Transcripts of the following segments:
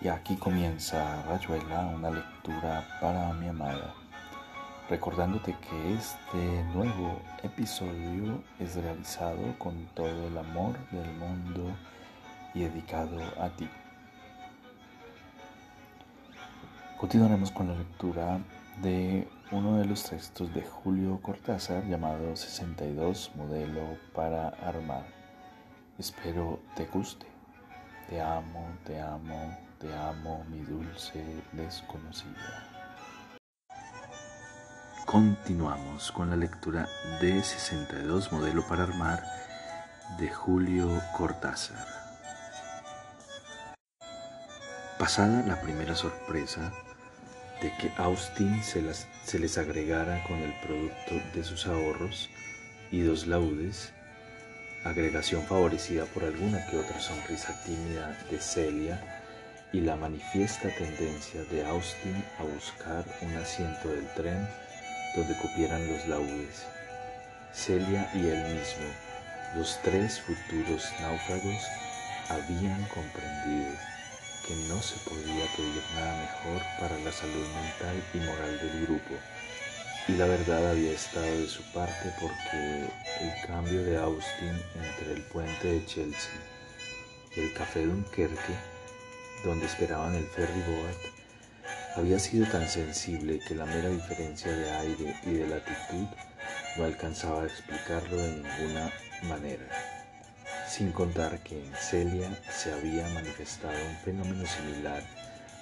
Y aquí comienza Rayuela, una lectura para mi amada, recordándote que este nuevo episodio es realizado con todo el amor del mundo y dedicado a ti. Continuaremos con la lectura de uno de los textos de Julio Cortázar llamado 62 Modelo para Armar. Espero te guste. Te amo, te amo, te amo, mi dulce desconocida. Continuamos con la lectura de 62 Modelo para Armar de Julio Cortázar. Pasada la primera sorpresa de que Austin se, se les agregara con el producto de sus ahorros y dos laudes, agregación favorecida por alguna que otra sonrisa tímida de Celia, y la manifiesta tendencia de Austin a buscar un asiento del tren donde cupieran los laudes. Celia y él mismo, los tres futuros náufragos, habían comprendido que no se podía pedir nada mejor para la salud mental y moral del grupo. Y la verdad había estado de su parte porque el cambio de Austin entre el puente de Chelsea y el café Dunkerque donde esperaban el ferry boat, había sido tan sensible que la mera diferencia de aire y de latitud no alcanzaba a explicarlo de ninguna manera, sin contar que en Celia se había manifestado un fenómeno similar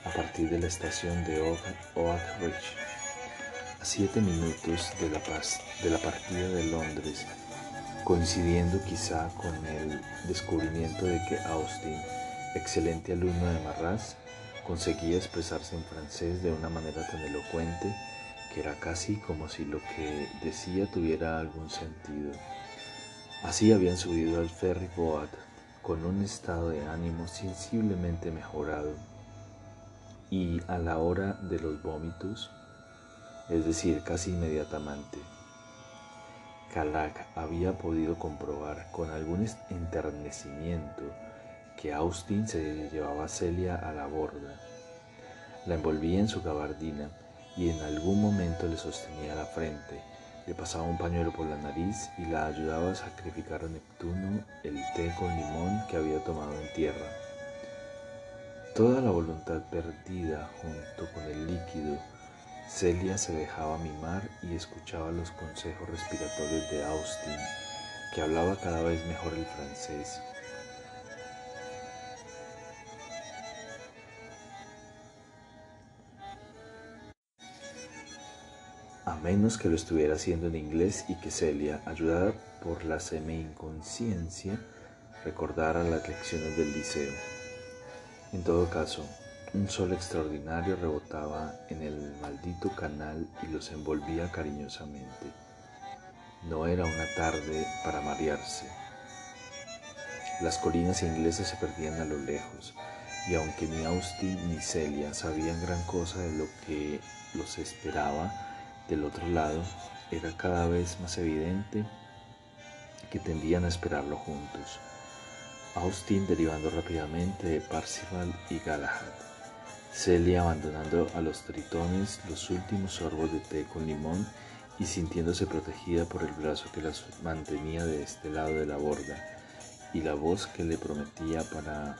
a partir de la estación de Oak Ridge, a siete minutos de la, de la partida de Londres, coincidiendo quizá con el descubrimiento de que Austin excelente alumno de Marras, conseguía expresarse en francés de una manera tan elocuente que era casi como si lo que decía tuviera algún sentido. Así habían subido al ferry boat con un estado de ánimo sensiblemente mejorado y a la hora de los vómitos, es decir, casi inmediatamente, Calac había podido comprobar con algún enternecimiento que Austin se llevaba a Celia a la borda. La envolvía en su gabardina y en algún momento le sostenía la frente, le pasaba un pañuelo por la nariz y la ayudaba a sacrificar a Neptuno el té con limón que había tomado en tierra. Toda la voluntad perdida junto con el líquido, Celia se dejaba mimar y escuchaba los consejos respiratorios de Austin, que hablaba cada vez mejor el francés. A menos que lo estuviera haciendo en inglés y que Celia, ayudada por la semi-inconsciencia, recordara las lecciones del liceo. En todo caso, un sol extraordinario rebotaba en el maldito canal y los envolvía cariñosamente. No era una tarde para marearse. Las colinas inglesas se perdían a lo lejos, y aunque ni Austin ni Celia sabían gran cosa de lo que los esperaba, del otro lado, era cada vez más evidente que tendían a esperarlo juntos. Austin derivando rápidamente de Parcival y Galahad. Celia abandonando a los tritones los últimos sorbos de té con limón y sintiéndose protegida por el brazo que las mantenía de este lado de la borda y la voz que le prometía para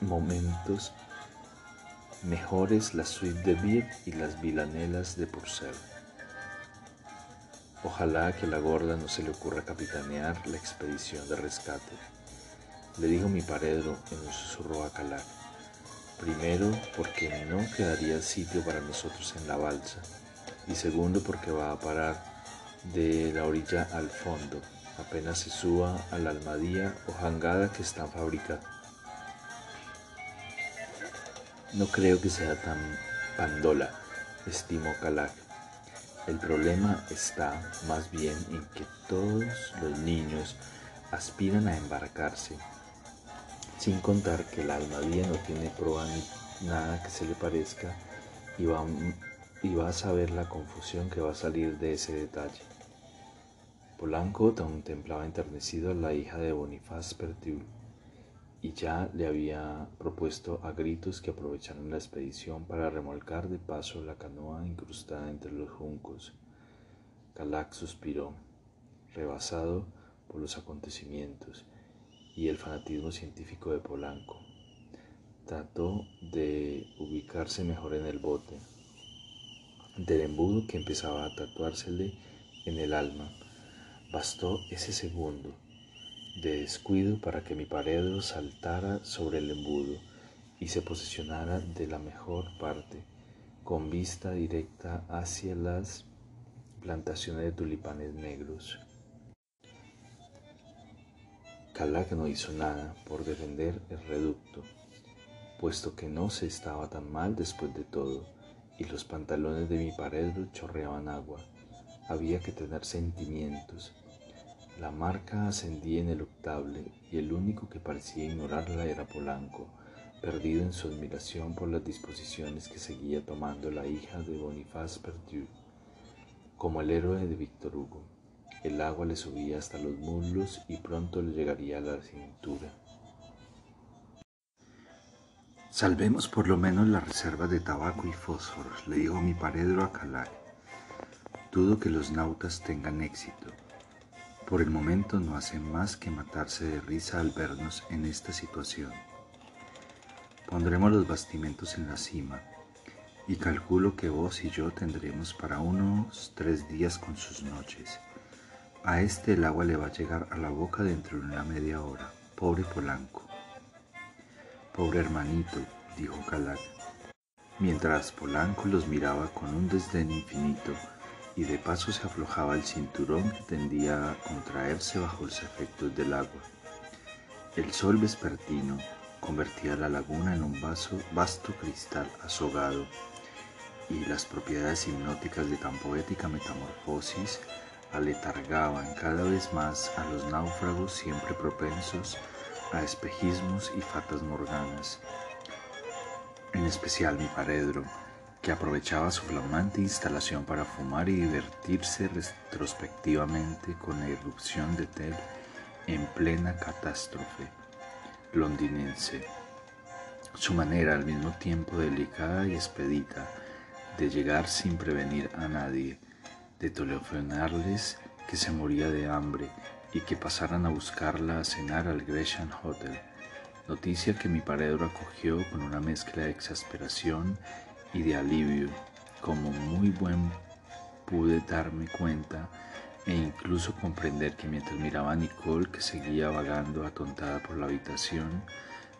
momentos mejores la suite de Beer y las vilanelas de Purcell. Ojalá que la gorda no se le ocurra capitanear la expedición de rescate, le dijo mi paredro en un susurro a Calac. Primero, porque no quedaría sitio para nosotros en la balsa, y segundo, porque va a parar de la orilla al fondo, apenas se suba a la almadía o jangada que están fabricando. No creo que sea tan pandola, estimó Calac. El problema está más bien en que todos los niños aspiran a embarcarse, sin contar que la almadía no tiene proa ni nada que se le parezca y va, y va a saber la confusión que va a salir de ese detalle. Polanco contemplaba enternecido a la hija de Bonifaz Pertiul y ya le había propuesto a gritos que aprovecharan la expedición para remolcar de paso la canoa incrustada entre los juncos. Calac suspiró, rebasado por los acontecimientos y el fanatismo científico de Polanco. Trató de ubicarse mejor en el bote, del embudo que empezaba a tatuársele en el alma. Bastó ese segundo de descuido para que mi paredro saltara sobre el embudo y se posicionara de la mejor parte, con vista directa hacia las plantaciones de tulipanes negros. Calac no hizo nada por defender el reducto, puesto que no se estaba tan mal después de todo, y los pantalones de mi paredro chorreaban agua. Había que tener sentimientos. La marca ascendía ineluptable y el único que parecía ignorarla era Polanco, perdido en su admiración por las disposiciones que seguía tomando la hija de Boniface Perdu. Como el héroe de Víctor Hugo, el agua le subía hasta los muslos y pronto le llegaría a la cintura. Salvemos por lo menos la reserva de tabaco y fósforos, le dijo mi paredro a Calais. Dudo que los nautas tengan éxito. Por el momento no hacen más que matarse de risa al vernos en esta situación. Pondremos los bastimentos en la cima y calculo que vos y yo tendremos para unos tres días con sus noches. A este el agua le va a llegar a la boca dentro de una media hora. Pobre Polanco. Pobre hermanito, dijo Calac, mientras Polanco los miraba con un desdén infinito y de paso se aflojaba el cinturón que tendía a contraerse bajo los efectos del agua. El sol vespertino convertía la laguna en un vaso, vasto cristal azogado y las propiedades hipnóticas de tan poética metamorfosis aletargaban cada vez más a los náufragos siempre propensos a espejismos y fatas morganas. En especial mi paredro, que aprovechaba su flamante instalación para fumar y divertirse retrospectivamente con la irrupción de Ted en plena catástrofe londinense. Su manera al mismo tiempo delicada y expedita de llegar sin prevenir a nadie, de telefonarles que se moría de hambre y que pasaran a buscarla a cenar al Gresham Hotel, noticia que mi paredro acogió con una mezcla de exasperación y de alivio, como muy buen pude darme cuenta e incluso comprender que mientras miraba a Nicole que seguía vagando atontada por la habitación,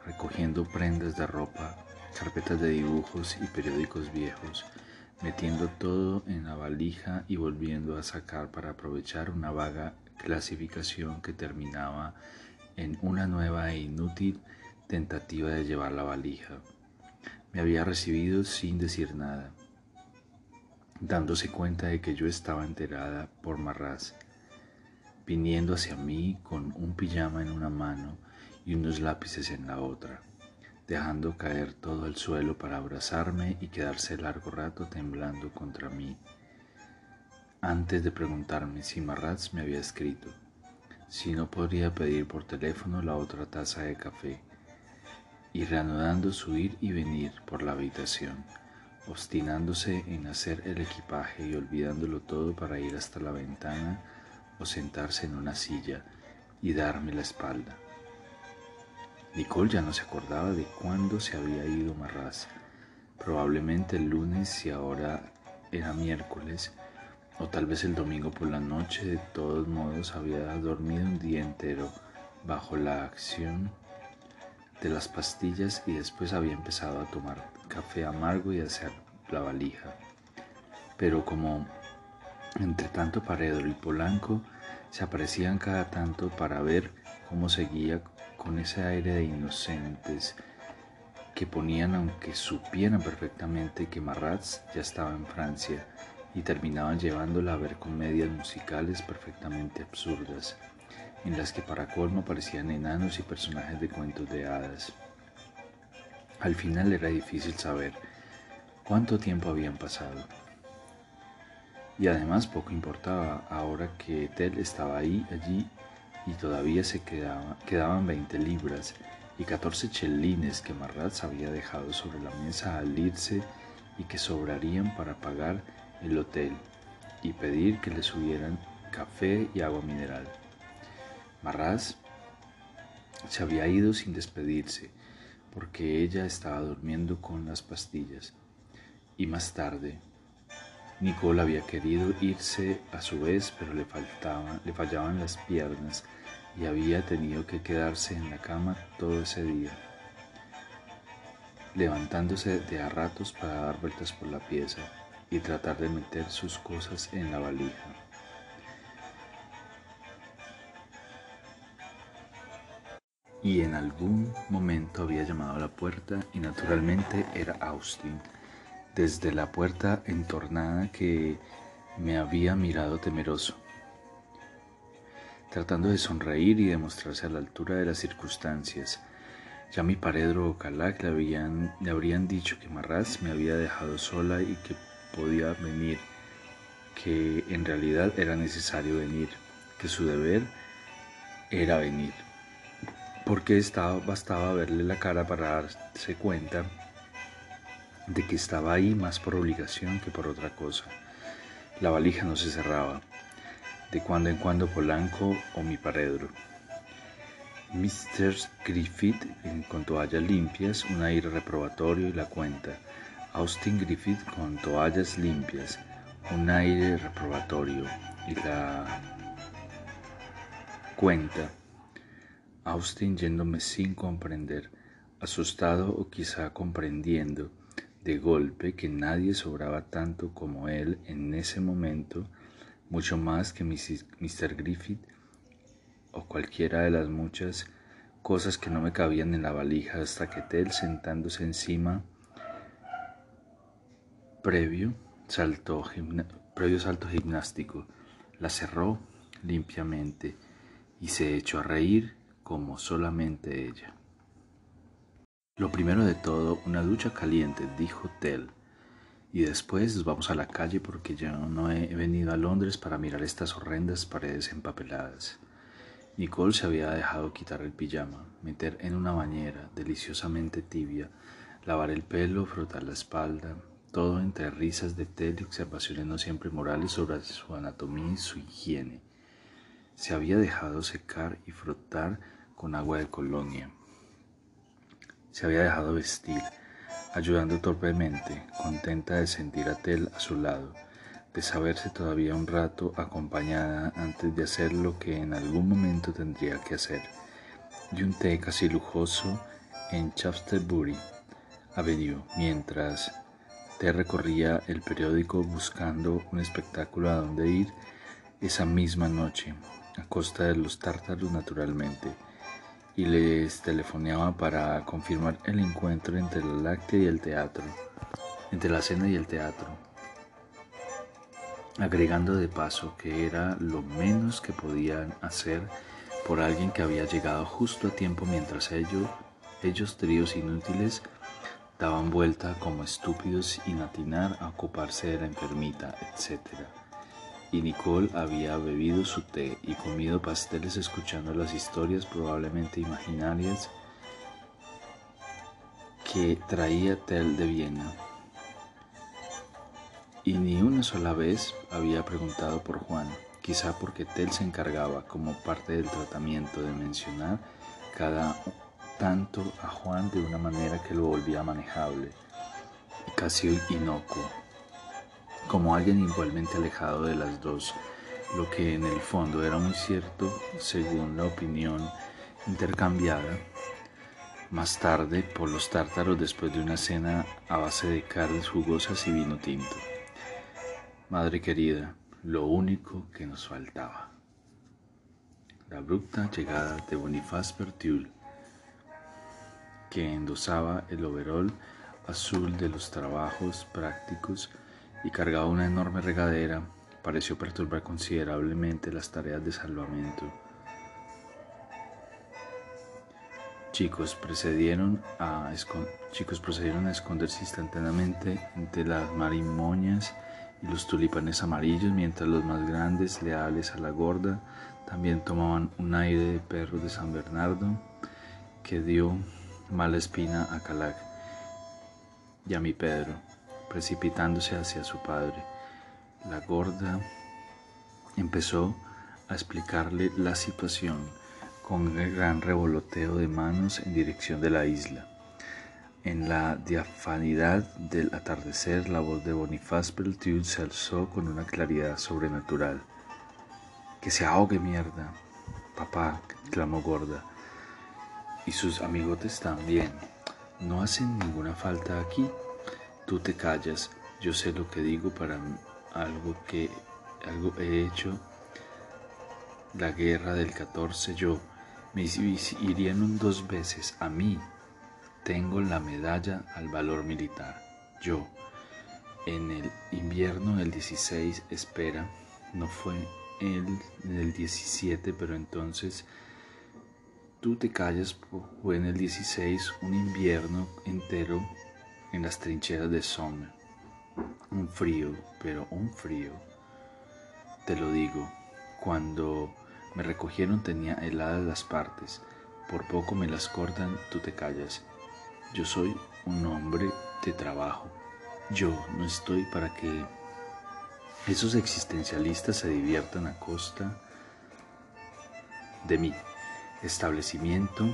recogiendo prendas de ropa, carpetas de dibujos y periódicos viejos, metiendo todo en la valija y volviendo a sacar para aprovechar una vaga clasificación que terminaba en una nueva e inútil tentativa de llevar la valija. Me había recibido sin decir nada, dándose cuenta de que yo estaba enterada por Marraz, viniendo hacia mí con un pijama en una mano y unos lápices en la otra dejando caer todo al suelo para abrazarme y quedarse largo rato temblando contra mí, antes de preguntarme si Marratz me había escrito, si no podría pedir por teléfono la otra taza de café, y reanudando su ir y venir por la habitación, obstinándose en hacer el equipaje y olvidándolo todo para ir hasta la ventana o sentarse en una silla y darme la espalda. Nicole ya no se acordaba de cuándo se había ido Marraz. Probablemente el lunes si ahora era miércoles, o tal vez el domingo por la noche. De todos modos había dormido un día entero bajo la acción de las pastillas y después había empezado a tomar café amargo y a hacer la valija. Pero como entre tanto Paredro y Polanco se aparecían cada tanto para ver cómo seguía con ese aire de inocentes que ponían aunque supieran perfectamente que Marratz ya estaba en Francia y terminaban llevándola a ver comedias musicales perfectamente absurdas, en las que para colmo parecían enanos y personajes de cuentos de hadas. Al final era difícil saber cuánto tiempo habían pasado. Y además poco importaba ahora que Ted estaba ahí, allí y todavía se quedaba, quedaban 20 libras y catorce chelines que Marraz había dejado sobre la mesa al irse y que sobrarían para pagar el hotel y pedir que le subieran café y agua mineral. Marraz se había ido sin despedirse porque ella estaba durmiendo con las pastillas y más tarde Nicole había querido irse a su vez pero le, le fallaban las piernas y había tenido que quedarse en la cama todo ese día, levantándose de a ratos para dar vueltas por la pieza y tratar de meter sus cosas en la valija. Y en algún momento había llamado a la puerta y naturalmente era Austin, desde la puerta entornada que me había mirado temeroso tratando de sonreír y de mostrarse a la altura de las circunstancias. Ya mi paredro o Calac le, habían, le habrían dicho que Marraz me había dejado sola y que podía venir, que en realidad era necesario venir, que su deber era venir. Porque bastaba verle la cara para darse cuenta de que estaba ahí más por obligación que por otra cosa. La valija no se cerraba de cuando en cuando Polanco o mi paredro. Mr. Griffith con toallas limpias, un aire reprobatorio y la cuenta. Austin Griffith con toallas limpias, un aire reprobatorio y la cuenta. Austin yéndome sin comprender, asustado o quizá comprendiendo de golpe que nadie sobraba tanto como él en ese momento mucho más que Mr. Griffith o cualquiera de las muchas cosas que no me cabían en la valija hasta que Tel sentándose encima previo salto, previo salto gimnástico la cerró limpiamente y se echó a reír como solamente ella. Lo primero de todo, una ducha caliente, dijo Tel y después vamos a la calle porque yo no he venido a Londres para mirar estas horrendas paredes empapeladas. Nicole se había dejado quitar el pijama, meter en una bañera deliciosamente tibia, lavar el pelo, frotar la espalda, todo entre risas de té y observaciones no siempre morales sobre su anatomía y su higiene. Se había dejado secar y frotar con agua de colonia. Se había dejado vestir ayudando torpemente, contenta de sentir a Tel a su lado, de saberse todavía un rato acompañada antes de hacer lo que en algún momento tendría que hacer, y un té casi lujoso en Shaftesbury Avenue, mientras Tel recorría el periódico buscando un espectáculo a donde ir esa misma noche, a costa de los tártaros naturalmente y les telefoneaba para confirmar el encuentro entre la láctea y el teatro, entre la cena y el teatro, agregando de paso que era lo menos que podían hacer por alguien que había llegado justo a tiempo mientras ellos, ellos tríos inútiles, daban vuelta como estúpidos sin atinar a ocuparse de la enfermita, etcétera y Nicole había bebido su té y comido pasteles escuchando las historias probablemente imaginarias que traía Tel de Viena. Y ni una sola vez había preguntado por Juan, quizá porque Tel se encargaba como parte del tratamiento de mencionar cada tanto a Juan de una manera que lo volvía manejable y casi inocuo como alguien igualmente alejado de las dos, lo que en el fondo era muy cierto según la opinión intercambiada más tarde por los tártaros después de una cena a base de carnes jugosas y vino tinto. Madre querida, lo único que nos faltaba. La abrupta llegada de Boniface Berthiul, que endosaba el overol azul de los trabajos prácticos y cargaba una enorme regadera, pareció perturbar considerablemente las tareas de salvamento. Chicos procedieron a, chicos procedieron a esconderse instantáneamente entre las marimoñas y los tulipanes amarillos, mientras los más grandes, leales a la gorda, también tomaban un aire de perros de San Bernardo que dio mala espina a Calac y a mi Pedro, precipitándose hacia su padre. La gorda empezó a explicarle la situación con un gran revoloteo de manos en dirección de la isla. En la diafanidad del atardecer, la voz de Bonifaz Beltude se alzó con una claridad sobrenatural. Que se ahogue, mierda. Papá, clamó Gorda. Y sus amigotes también. No hacen ninguna falta aquí. Tú te callas. Yo sé lo que digo para algo que algo he hecho. La guerra del 14 yo me hirieron dos veces a mí tengo la medalla al valor militar. Yo, en el invierno del 16, espera, no fue el, en el 17, pero entonces tú te callas, fue en el 16 un invierno entero en las trincheras de Somme. Un frío, pero un frío. Te lo digo, cuando me recogieron tenía heladas las partes, por poco me las cortan, tú te callas. Yo soy un hombre de trabajo. Yo no estoy para que esos existencialistas se diviertan a costa de mi establecimiento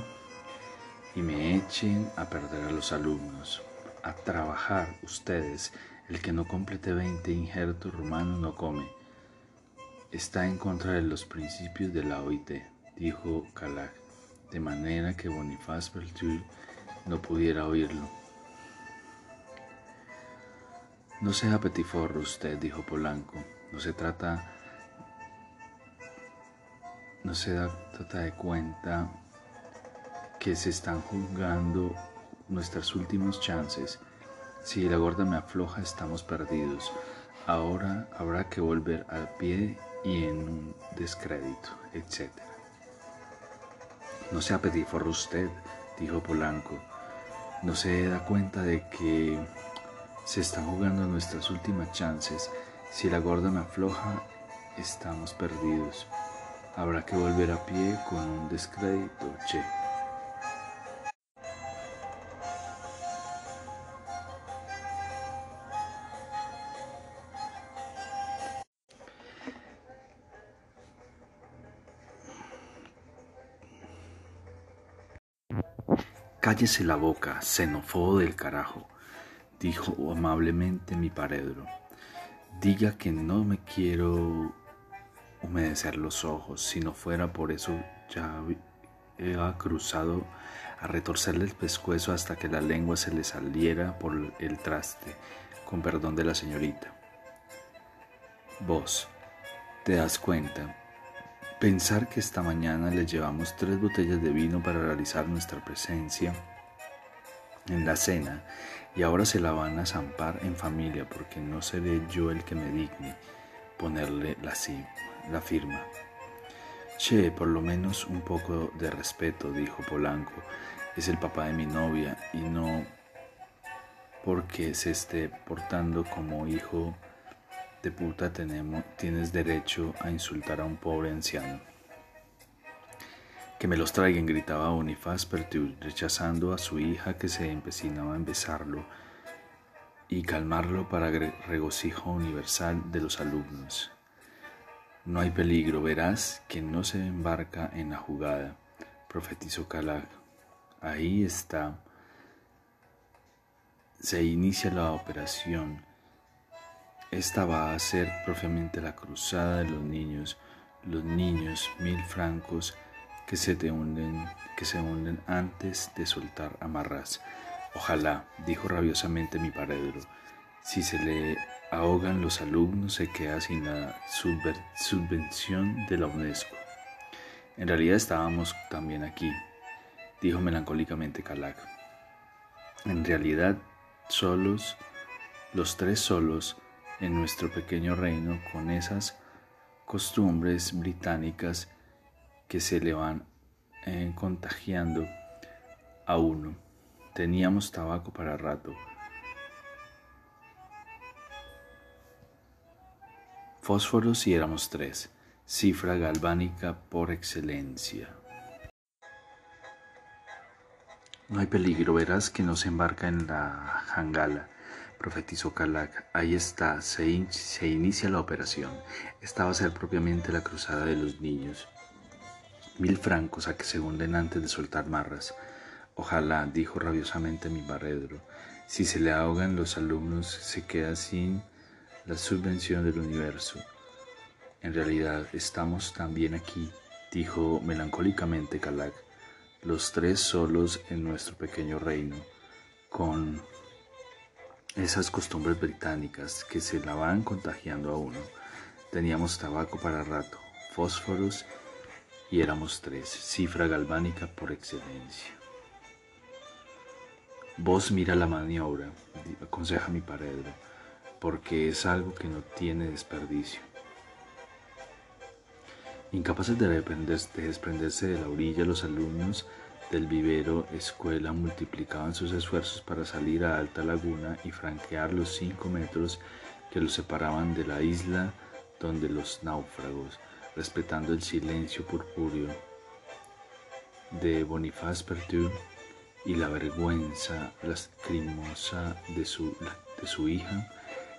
y me echen a perder a los alumnos. A trabajar ustedes, el que no complete 20 injertos romanos no come. Está en contra de los principios de la OIT, dijo Calac, de manera que Bonifaz Beltur no pudiera oírlo. No sea petiforro usted, dijo Polanco. No se trata, no se da, trata de cuenta que se están juzgando nuestras últimas chances. Si la gorda me afloja, estamos perdidos. Ahora habrá que volver al pie y en un descrédito, etc. No sea petiforro usted, dijo Polanco no se da cuenta de que se están jugando nuestras últimas chances. Si la gorda me afloja, estamos perdidos. Habrá que volver a pie con un descrédito, che. Cállese la boca, xenófobo del carajo, dijo amablemente mi paredro. Diga que no me quiero humedecer los ojos, si no fuera por eso ya había cruzado a retorcerle el pescuezo hasta que la lengua se le saliera por el traste, con perdón de la señorita. Vos, te das cuenta, Pensar que esta mañana le llevamos tres botellas de vino para realizar nuestra presencia en la cena y ahora se la van a zampar en familia porque no seré yo el que me digne ponerle la, la firma. Che, por lo menos un poco de respeto, dijo Polanco. Es el papá de mi novia y no porque se esté portando como hijo de puta tenemos, tienes derecho a insultar a un pobre anciano. Que me los traigan, gritaba Bonifaz rechazando a su hija que se empecinaba en besarlo y calmarlo para regocijo universal de los alumnos. No hay peligro, verás que no se embarca en la jugada, profetizó Calag. Ahí está. Se inicia la operación esta va a ser propiamente la cruzada de los niños, los niños mil francos que se te hunden, que se hunden antes de soltar amarras. Ojalá, dijo rabiosamente mi paredro, si se le ahogan los alumnos se queda sin la subvención de la UNESCO. En realidad estábamos también aquí, dijo melancólicamente Calac. En realidad, solos, los tres solos, en nuestro pequeño reino con esas costumbres británicas que se le van eh, contagiando a uno. Teníamos tabaco para rato. Fósforos y éramos tres, cifra galvánica por excelencia. No hay peligro, verás que no se embarca en la jangala, profetizó Kalak. Ahí está, se, inicia la operación. Esta va a ser propiamente la cruzada de los niños. Mil francos a que se hunden antes de soltar marras. Ojalá, dijo rabiosamente mi barredro, si se le ahogan los alumnos se queda sin la subvención del universo. En realidad estamos también aquí, dijo melancólicamente Kalak, los tres solos en nuestro pequeño reino, con esas costumbres británicas que se la van contagiando a uno. Teníamos tabaco para rato, fósforos y éramos tres, cifra galvánica por excelencia. Vos mira la maniobra, aconseja mi paredro, porque es algo que no tiene desperdicio. Incapaces de desprenderse de la orilla, los alumnos del vivero escuela multiplicaban sus esfuerzos para salir a alta laguna y franquear los cinco metros que los separaban de la isla donde los náufragos, respetando el silencio purpúreo de Boniface Pertu y la vergüenza lacrimosa de de su hija,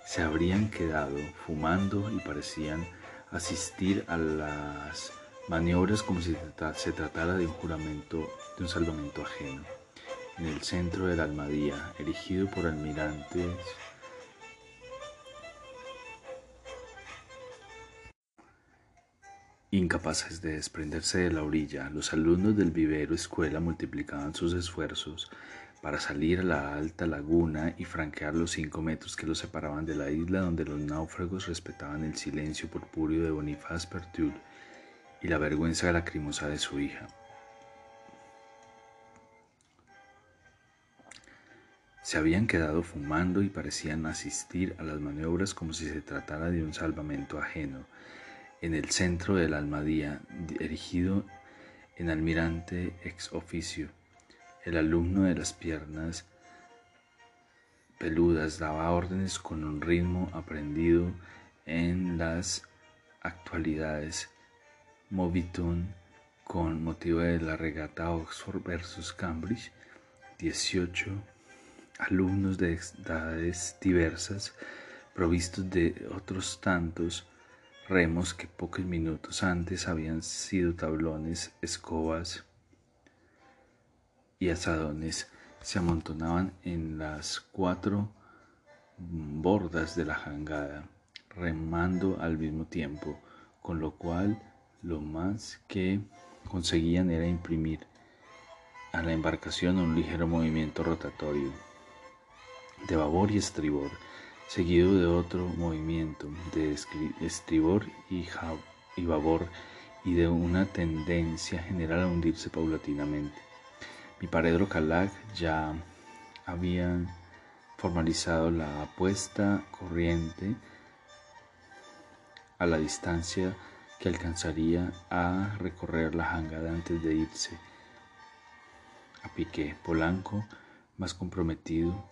se habrían quedado fumando y parecían asistir a las maniobras como si se tratara de un juramento, de un salvamento ajeno. En el centro de la Almadía, erigido por almirantes Incapaces de desprenderse de la orilla, los alumnos del vivero escuela multiplicaban sus esfuerzos para salir a la alta laguna y franquear los cinco metros que los separaban de la isla donde los náufragos respetaban el silencio purpúreo de Boniface Pertul y la vergüenza lacrimosa de su hija. Se habían quedado fumando y parecían asistir a las maniobras como si se tratara de un salvamento ajeno en el centro de la Almadía, erigido en almirante ex oficio. El alumno de las piernas peludas daba órdenes con un ritmo aprendido en las actualidades. Moviton, con motivo de la regata Oxford versus Cambridge, 18 alumnos de edades diversas, provistos de otros tantos remos que pocos minutos antes habían sido tablones, escobas y asadones, se amontonaban en las cuatro bordas de la jangada, remando al mismo tiempo, con lo cual lo más que conseguían era imprimir a la embarcación un ligero movimiento rotatorio de babor y estribor seguido de otro movimiento de estribor y, babor y de una tendencia general a hundirse paulatinamente. Mi paredro Calac ya había formalizado la apuesta corriente a la distancia que alcanzaría a recorrer la jangada antes de irse. A pique Polanco, más comprometido,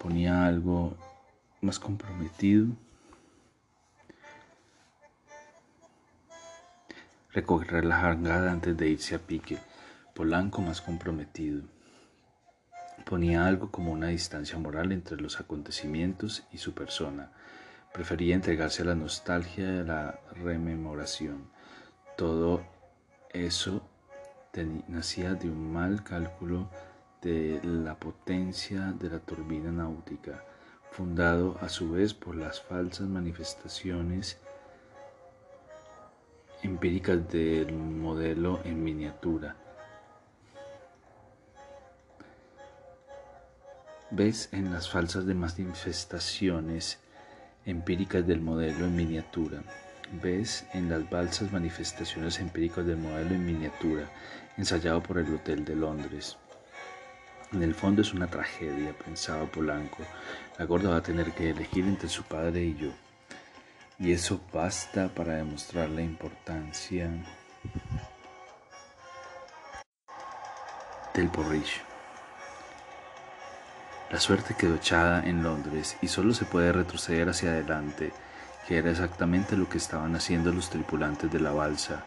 ponía algo más comprometido. Recorrer la jangada antes de irse a pique. Polanco más comprometido. Ponía algo como una distancia moral entre los acontecimientos y su persona. Prefería entregarse a la nostalgia de la rememoración. Todo eso nacía de un mal cálculo de la potencia de la turbina náutica, fundado a su vez por las falsas manifestaciones empíricas del modelo en miniatura. Ves en las falsas manifestaciones empíricas del modelo en miniatura. Ves en las falsas manifestaciones empíricas del modelo en miniatura ensayado por el Hotel de Londres. En el fondo es una tragedia, pensaba Polanco. La gorda va a tener que elegir entre su padre y yo. Y eso basta para demostrar la importancia del porrillo. La suerte quedó echada en Londres y solo se puede retroceder hacia adelante, que era exactamente lo que estaban haciendo los tripulantes de la balsa,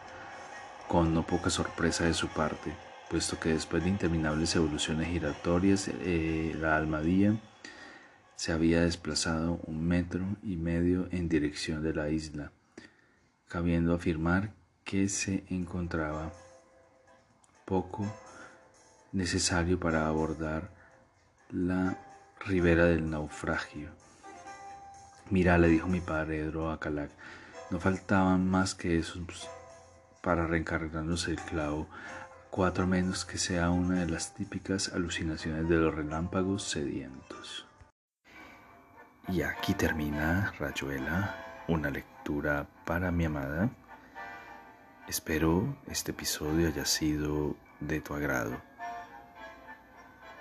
con no poca sorpresa de su parte. puesto que después de interminables evoluciones giratorias, eh, la almadía se había desplazado un metro y medio en dirección de la isla, cabiendo afirmar que se encontraba poco necesario para abordar la ribera del naufragio. Mira, le dijo mi padre Edro a Calac, no faltaban más que esos para reencargarnos el clavo, cuatro menos que sea una de las típicas alucinaciones de los relámpagos sedientos. Y aquí termina Rayuela, una lectura para mi amada. Espero este episodio haya sido de tu agrado.